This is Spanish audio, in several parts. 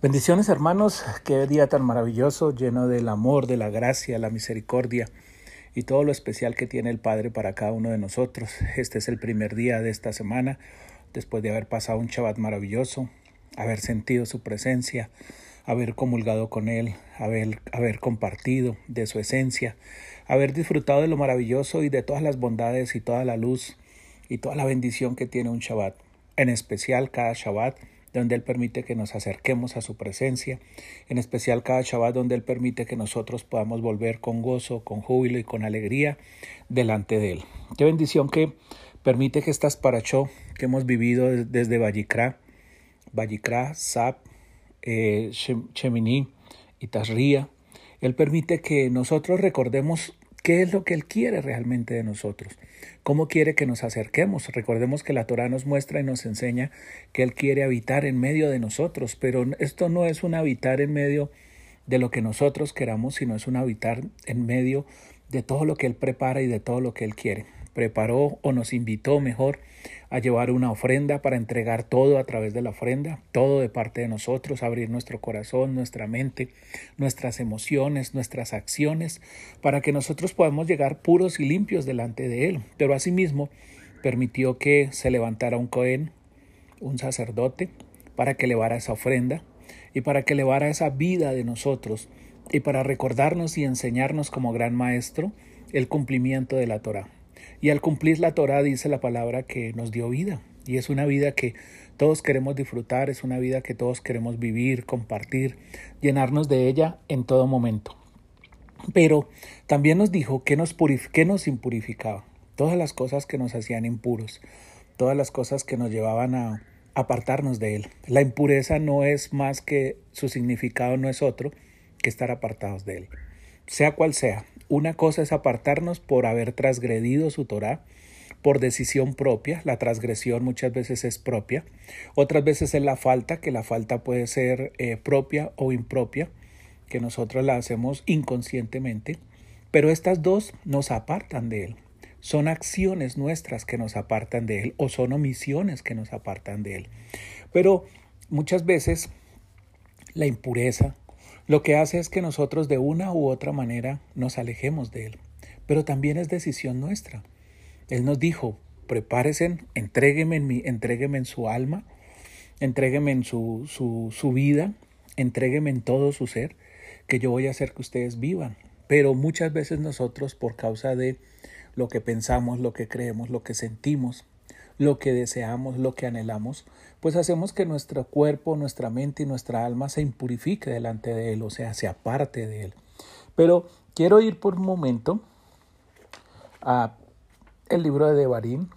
Bendiciones hermanos, qué día tan maravilloso, lleno del amor, de la gracia, la misericordia y todo lo especial que tiene el Padre para cada uno de nosotros. Este es el primer día de esta semana, después de haber pasado un Shabbat maravilloso, haber sentido su presencia, haber comulgado con Él, haber, haber compartido de su esencia, haber disfrutado de lo maravilloso y de todas las bondades y toda la luz y toda la bendición que tiene un Shabbat, en especial cada Shabbat donde Él permite que nos acerquemos a su presencia, en especial cada Shabbat donde Él permite que nosotros podamos volver con gozo, con júbilo y con alegría delante de Él. Qué bendición que permite que estas parachó que hemos vivido desde Vallicrá, Vallicrá, Sap, eh, y Tasría, Él permite que nosotros recordemos qué es lo que Él quiere realmente de nosotros, cómo quiere que nos acerquemos. Recordemos que la Torah nos muestra y nos enseña que Él quiere habitar en medio de nosotros, pero esto no es un habitar en medio de lo que nosotros queramos, sino es un habitar en medio de todo lo que Él prepara y de todo lo que Él quiere. Preparó o nos invitó mejor a llevar una ofrenda para entregar todo a través de la ofrenda, todo de parte de nosotros, abrir nuestro corazón, nuestra mente, nuestras emociones, nuestras acciones, para que nosotros podamos llegar puros y limpios delante de Él. Pero asimismo permitió que se levantara un Cohen, un sacerdote, para que elevara esa ofrenda y para que elevara esa vida de nosotros y para recordarnos y enseñarnos como gran maestro el cumplimiento de la Torah. Y al cumplir la Torah dice la palabra que nos dio vida. Y es una vida que todos queremos disfrutar, es una vida que todos queremos vivir, compartir, llenarnos de ella en todo momento. Pero también nos dijo que nos, que nos impurificaba, todas las cosas que nos hacían impuros, todas las cosas que nos llevaban a apartarnos de Él. La impureza no es más que su significado no es otro que estar apartados de Él. Sea cual sea, una cosa es apartarnos por haber transgredido su Torah, por decisión propia, la transgresión muchas veces es propia, otras veces es la falta, que la falta puede ser eh, propia o impropia, que nosotros la hacemos inconscientemente, pero estas dos nos apartan de Él. Son acciones nuestras que nos apartan de Él o son omisiones que nos apartan de Él. Pero muchas veces la impureza, lo que hace es que nosotros de una u otra manera nos alejemos de Él. Pero también es decisión nuestra. Él nos dijo, prepárese, entrégueme en, mi, entrégueme en su alma, entrégueme en su, su, su vida, entrégueme en todo su ser, que yo voy a hacer que ustedes vivan. Pero muchas veces nosotros, por causa de lo que pensamos, lo que creemos, lo que sentimos, lo que deseamos, lo que anhelamos, pues hacemos que nuestro cuerpo, nuestra mente y nuestra alma se impurifique delante de Él, o sea, se aparte de Él. Pero quiero ir por un momento a el libro de Devarim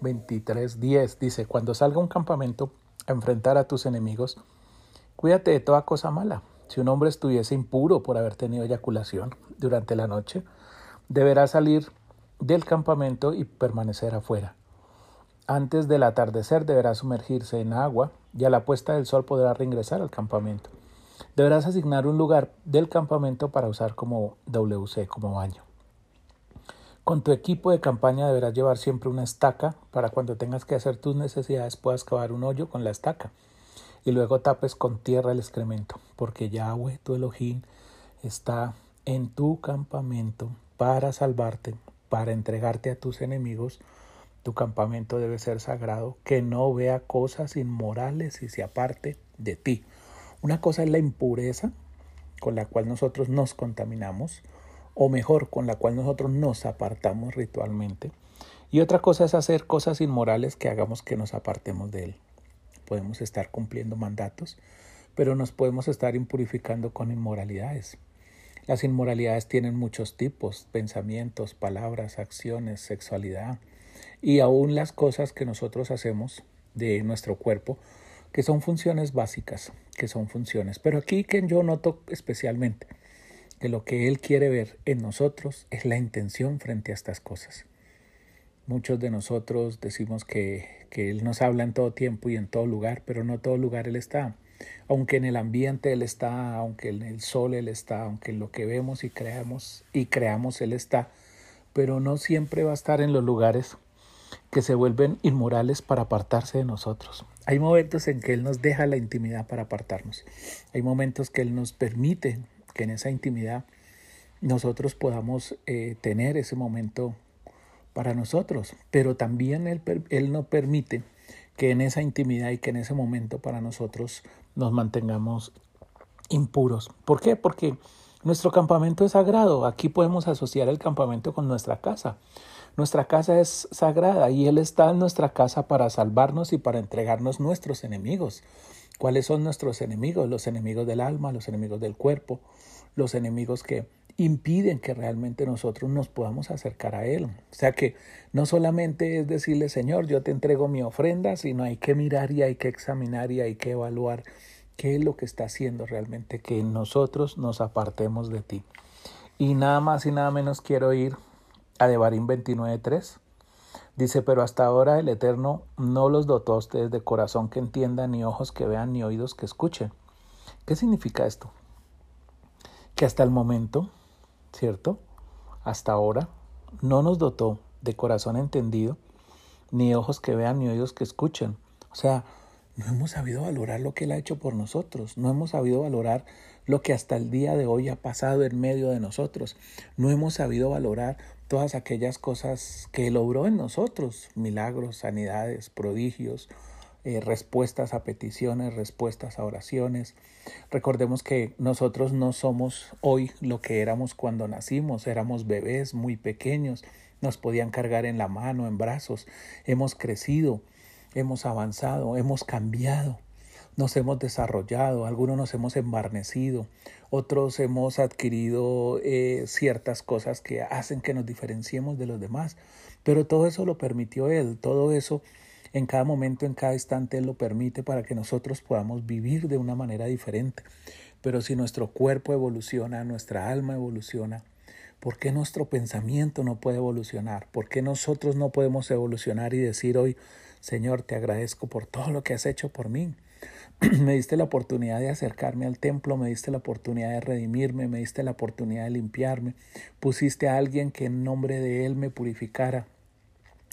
23.10. Dice, cuando salga un campamento a enfrentar a tus enemigos, cuídate de toda cosa mala. Si un hombre estuviese impuro por haber tenido eyaculación durante la noche, deberá salir del campamento y permanecer afuera. Antes del atardecer deberá sumergirse en agua y a la puesta del sol podrá reingresar al campamento. Deberás asignar un lugar del campamento para usar como WC, como baño. Con tu equipo de campaña deberás llevar siempre una estaca para cuando tengas que hacer tus necesidades puedas cavar un hoyo con la estaca y luego tapes con tierra el excremento, porque Yahweh, tu Elohim, está en tu campamento para salvarte, para entregarte a tus enemigos tu campamento debe ser sagrado, que no vea cosas inmorales y se aparte de ti. Una cosa es la impureza con la cual nosotros nos contaminamos, o mejor, con la cual nosotros nos apartamos ritualmente. Y otra cosa es hacer cosas inmorales que hagamos que nos apartemos de Él. Podemos estar cumpliendo mandatos, pero nos podemos estar impurificando con inmoralidades. Las inmoralidades tienen muchos tipos, pensamientos, palabras, acciones, sexualidad, y aún las cosas que nosotros hacemos de nuestro cuerpo, que son funciones básicas, que son funciones. Pero aquí que yo noto especialmente que lo que Él quiere ver en nosotros es la intención frente a estas cosas. Muchos de nosotros decimos que, que Él nos habla en todo tiempo y en todo lugar, pero no todo lugar Él está. Aunque en el ambiente Él está, aunque en el sol Él está, aunque en lo que vemos y creamos y creamos Él está, pero no siempre va a estar en los lugares que se vuelven inmorales para apartarse de nosotros. Hay momentos en que Él nos deja la intimidad para apartarnos. Hay momentos que Él nos permite que en esa intimidad nosotros podamos eh, tener ese momento para nosotros, pero también Él, él no permite que en esa intimidad y que en ese momento para nosotros nos mantengamos impuros. ¿Por qué? Porque nuestro campamento es sagrado. Aquí podemos asociar el campamento con nuestra casa. Nuestra casa es sagrada y Él está en nuestra casa para salvarnos y para entregarnos nuestros enemigos. ¿Cuáles son nuestros enemigos? Los enemigos del alma, los enemigos del cuerpo, los enemigos que impiden que realmente nosotros nos podamos acercar a Él. O sea que no solamente es decirle, Señor, yo te entrego mi ofrenda, sino hay que mirar y hay que examinar y hay que evaluar qué es lo que está haciendo realmente que nosotros nos apartemos de ti. Y nada más y nada menos quiero ir a Devarim 29.3. Dice, pero hasta ahora el Eterno no los dotó a ustedes de corazón que entiendan, ni ojos que vean, ni oídos que escuchen. ¿Qué significa esto? Que hasta el momento ¿cierto? Hasta ahora no nos dotó de corazón entendido, ni ojos que vean, ni oídos que escuchen. O sea, no hemos sabido valorar lo que Él ha hecho por nosotros, no hemos sabido valorar lo que hasta el día de hoy ha pasado en medio de nosotros, no hemos sabido valorar todas aquellas cosas que Él obró en nosotros, milagros, sanidades, prodigios, eh, respuestas a peticiones, respuestas a oraciones. Recordemos que nosotros no somos hoy lo que éramos cuando nacimos, éramos bebés muy pequeños, nos podían cargar en la mano, en brazos, hemos crecido, hemos avanzado, hemos cambiado nos hemos desarrollado, algunos nos hemos embarnecido, otros hemos adquirido eh, ciertas cosas que hacen que nos diferenciemos de los demás, pero todo eso lo permitió Él, todo eso en cada momento, en cada instante, Él lo permite para que nosotros podamos vivir de una manera diferente. Pero si nuestro cuerpo evoluciona, nuestra alma evoluciona, ¿por qué nuestro pensamiento no puede evolucionar? ¿Por qué nosotros no podemos evolucionar y decir hoy, Señor, te agradezco por todo lo que has hecho por mí? me diste la oportunidad de acercarme al templo, me diste la oportunidad de redimirme, me diste la oportunidad de limpiarme, pusiste a alguien que en nombre de Él me purificara,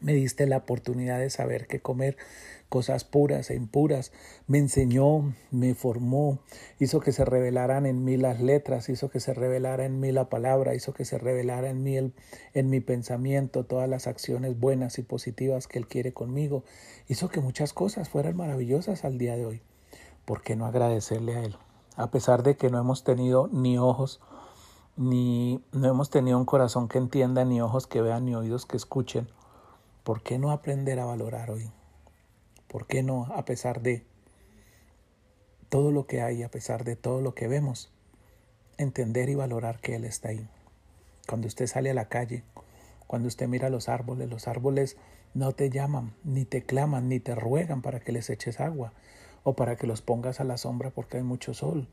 me diste la oportunidad de saber qué comer, cosas puras e impuras. Me enseñó, me formó, hizo que se revelaran en mí las letras, hizo que se revelara en mí la palabra, hizo que se revelara en mí en mi pensamiento todas las acciones buenas y positivas que Él quiere conmigo. Hizo que muchas cosas fueran maravillosas al día de hoy. ¿Por qué no agradecerle a Él? A pesar de que no hemos tenido ni ojos, ni no hemos tenido un corazón que entienda, ni ojos que vean, ni oídos que escuchen ¿Por qué no aprender a valorar hoy? ¿Por qué no, a pesar de todo lo que hay, a pesar de todo lo que vemos, entender y valorar que Él está ahí? Cuando usted sale a la calle, cuando usted mira los árboles, los árboles no te llaman, ni te claman, ni te ruegan para que les eches agua o para que los pongas a la sombra porque hay mucho sol.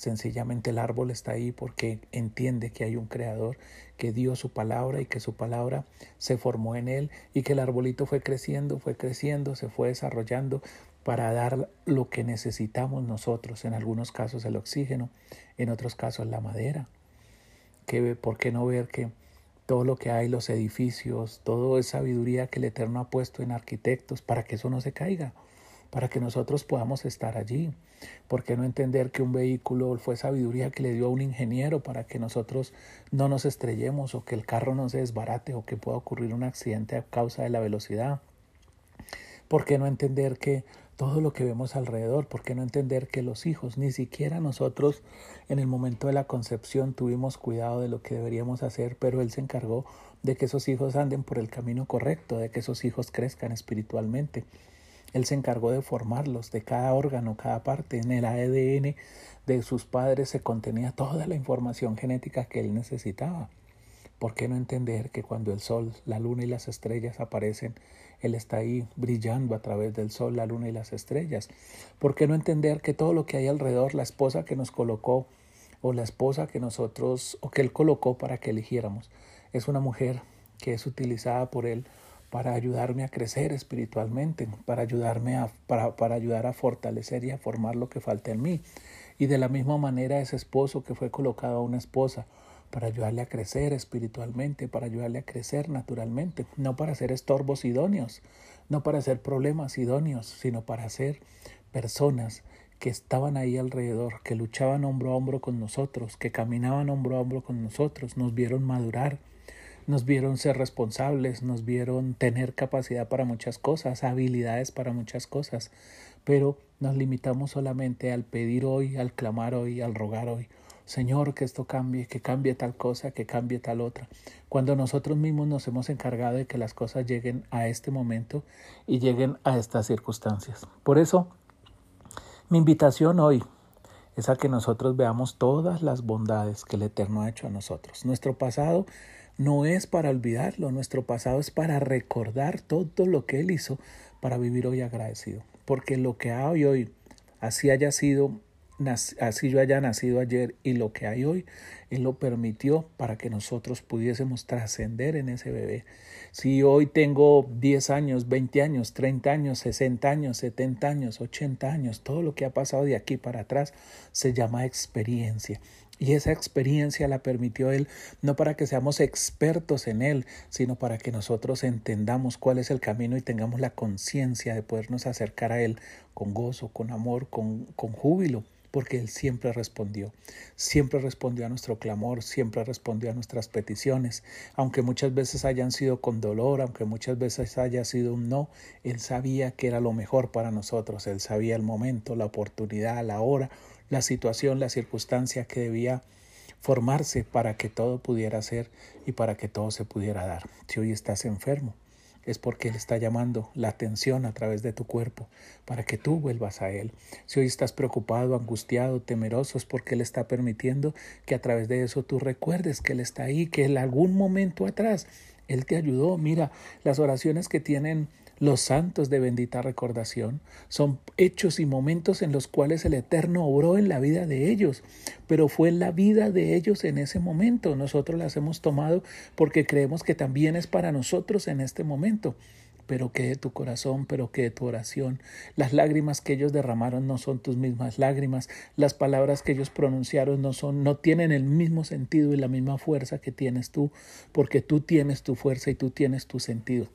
Sencillamente el árbol está ahí porque entiende que hay un creador que dio su palabra y que su palabra se formó en él y que el arbolito fue creciendo, fue creciendo, se fue desarrollando para dar lo que necesitamos nosotros, en algunos casos el oxígeno, en otros casos la madera. Que, ¿Por qué no ver que todo lo que hay, los edificios, toda esa sabiduría que el Eterno ha puesto en arquitectos para que eso no se caiga? Para que nosotros podamos estar allí. ¿Por qué no entender que un vehículo fue sabiduría que le dio a un ingeniero para que nosotros no nos estrellemos o que el carro no se desbarate o que pueda ocurrir un accidente a causa de la velocidad? ¿Por qué no entender que todo lo que vemos alrededor, por qué no entender que los hijos, ni siquiera nosotros en el momento de la concepción tuvimos cuidado de lo que deberíamos hacer, pero Él se encargó de que esos hijos anden por el camino correcto, de que esos hijos crezcan espiritualmente. Él se encargó de formarlos, de cada órgano, cada parte. En el ADN de sus padres se contenía toda la información genética que él necesitaba. ¿Por qué no entender que cuando el sol, la luna y las estrellas aparecen, Él está ahí brillando a través del sol, la luna y las estrellas? ¿Por qué no entender que todo lo que hay alrededor, la esposa que nos colocó o la esposa que nosotros o que Él colocó para que eligiéramos, es una mujer que es utilizada por Él para ayudarme a crecer espiritualmente, para ayudarme a, para, para ayudar a fortalecer y a formar lo que falta en mí. Y de la misma manera ese esposo que fue colocado a una esposa para ayudarle a crecer espiritualmente, para ayudarle a crecer naturalmente, no para ser estorbos idóneos, no para ser problemas idóneos, sino para ser personas que estaban ahí alrededor, que luchaban hombro a hombro con nosotros, que caminaban hombro a hombro con nosotros, nos vieron madurar, nos vieron ser responsables, nos vieron tener capacidad para muchas cosas, habilidades para muchas cosas, pero nos limitamos solamente al pedir hoy, al clamar hoy, al rogar hoy. Señor, que esto cambie, que cambie tal cosa, que cambie tal otra. Cuando nosotros mismos nos hemos encargado de que las cosas lleguen a este momento y lleguen a estas circunstancias. Por eso, mi invitación hoy es a que nosotros veamos todas las bondades que el Eterno ha hecho a nosotros. Nuestro pasado no es para olvidarlo, nuestro pasado es para recordar todo lo que Él hizo para vivir hoy agradecido. Porque lo que hay hoy, así haya sido, así yo haya nacido ayer y lo que hay hoy, Él lo permitió para que nosotros pudiésemos trascender en ese bebé. Si hoy tengo 10 años, 20 años, 30 años, 60 años, 70 años, 80 años, todo lo que ha pasado de aquí para atrás se llama experiencia. Y esa experiencia la permitió Él no para que seamos expertos en Él, sino para que nosotros entendamos cuál es el camino y tengamos la conciencia de podernos acercar a Él con gozo, con amor, con, con júbilo porque Él siempre respondió, siempre respondió a nuestro clamor, siempre respondió a nuestras peticiones, aunque muchas veces hayan sido con dolor, aunque muchas veces haya sido un no, Él sabía que era lo mejor para nosotros, Él sabía el momento, la oportunidad, la hora, la situación, la circunstancia que debía formarse para que todo pudiera ser y para que todo se pudiera dar. Si hoy estás enfermo, es porque Él está llamando la atención a través de tu cuerpo para que tú vuelvas a Él. Si hoy estás preocupado, angustiado, temeroso, es porque Él está permitiendo que a través de eso tú recuerdes que Él está ahí, que en algún momento atrás Él te ayudó. Mira, las oraciones que tienen los santos de bendita recordación son hechos y momentos en los cuales el Eterno obró en la vida de ellos, pero fue la vida de ellos en ese momento. Nosotros las hemos tomado porque creemos que también es para nosotros en este momento pero que de tu corazón, pero que de tu oración. Las lágrimas que ellos derramaron no son tus mismas lágrimas, las palabras que ellos pronunciaron no son no tienen el mismo sentido y la misma fuerza que tienes tú, porque tú tienes tu fuerza y tú tienes tu sentido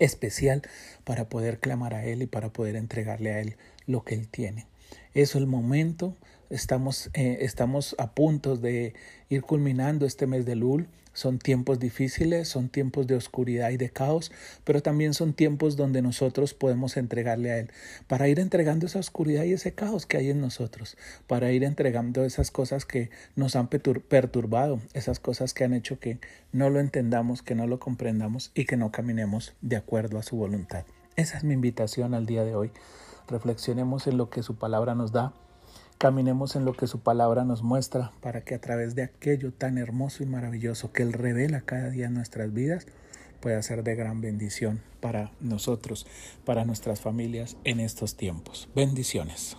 especial para poder clamar a Él y para poder entregarle a Él lo que Él tiene. Es el momento. Estamos, eh, estamos a punto de ir culminando este mes de Lul. Son tiempos difíciles, son tiempos de oscuridad y de caos, pero también son tiempos donde nosotros podemos entregarle a Él, para ir entregando esa oscuridad y ese caos que hay en nosotros, para ir entregando esas cosas que nos han perturbado, esas cosas que han hecho que no lo entendamos, que no lo comprendamos y que no caminemos de acuerdo a su voluntad. Esa es mi invitación al día de hoy. Reflexionemos en lo que su palabra nos da Caminemos en lo que su palabra nos muestra para que a través de aquello tan hermoso y maravilloso que Él revela cada día en nuestras vidas, pueda ser de gran bendición para nosotros, para nuestras familias en estos tiempos. Bendiciones.